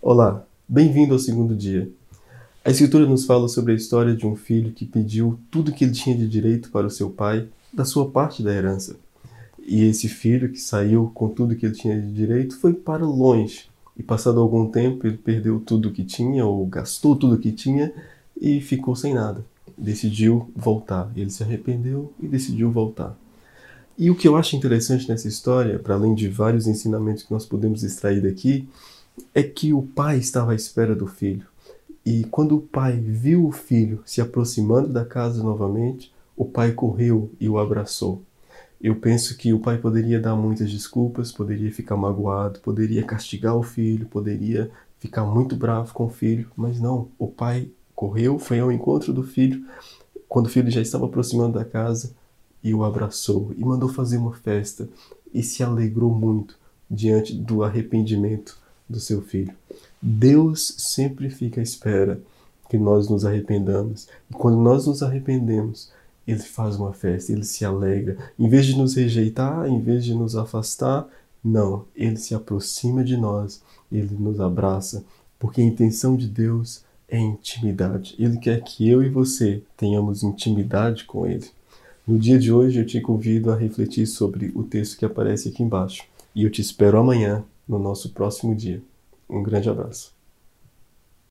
Olá, bem-vindo ao segundo dia. A Escritura nos fala sobre a história de um filho que pediu tudo que ele tinha de direito para o seu pai, da sua parte da herança. E esse filho que saiu com tudo que ele tinha de direito foi para longe. E passado algum tempo ele perdeu tudo que tinha, ou gastou tudo que tinha, e ficou sem nada. Decidiu voltar. Ele se arrependeu e decidiu voltar. E o que eu acho interessante nessa história, para além de vários ensinamentos que nós podemos extrair daqui, é que o pai estava à espera do filho. E quando o pai viu o filho se aproximando da casa novamente, o pai correu e o abraçou. Eu penso que o pai poderia dar muitas desculpas, poderia ficar magoado, poderia castigar o filho, poderia ficar muito bravo com o filho, mas não, o pai correu, foi ao encontro do filho, quando o filho já estava aproximando da casa, e o abraçou e mandou fazer uma festa e se alegrou muito diante do arrependimento do seu filho. Deus sempre fica à espera que nós nos arrependamos. E quando nós nos arrependemos, ele faz uma festa, ele se alegra. Em vez de nos rejeitar, em vez de nos afastar, não, ele se aproxima de nós, ele nos abraça, porque a intenção de Deus é intimidade. Ele quer que eu e você tenhamos intimidade com ele. No dia de hoje eu te convido a refletir sobre o texto que aparece aqui embaixo. E eu te espero amanhã no nosso próximo dia. Um grande abraço.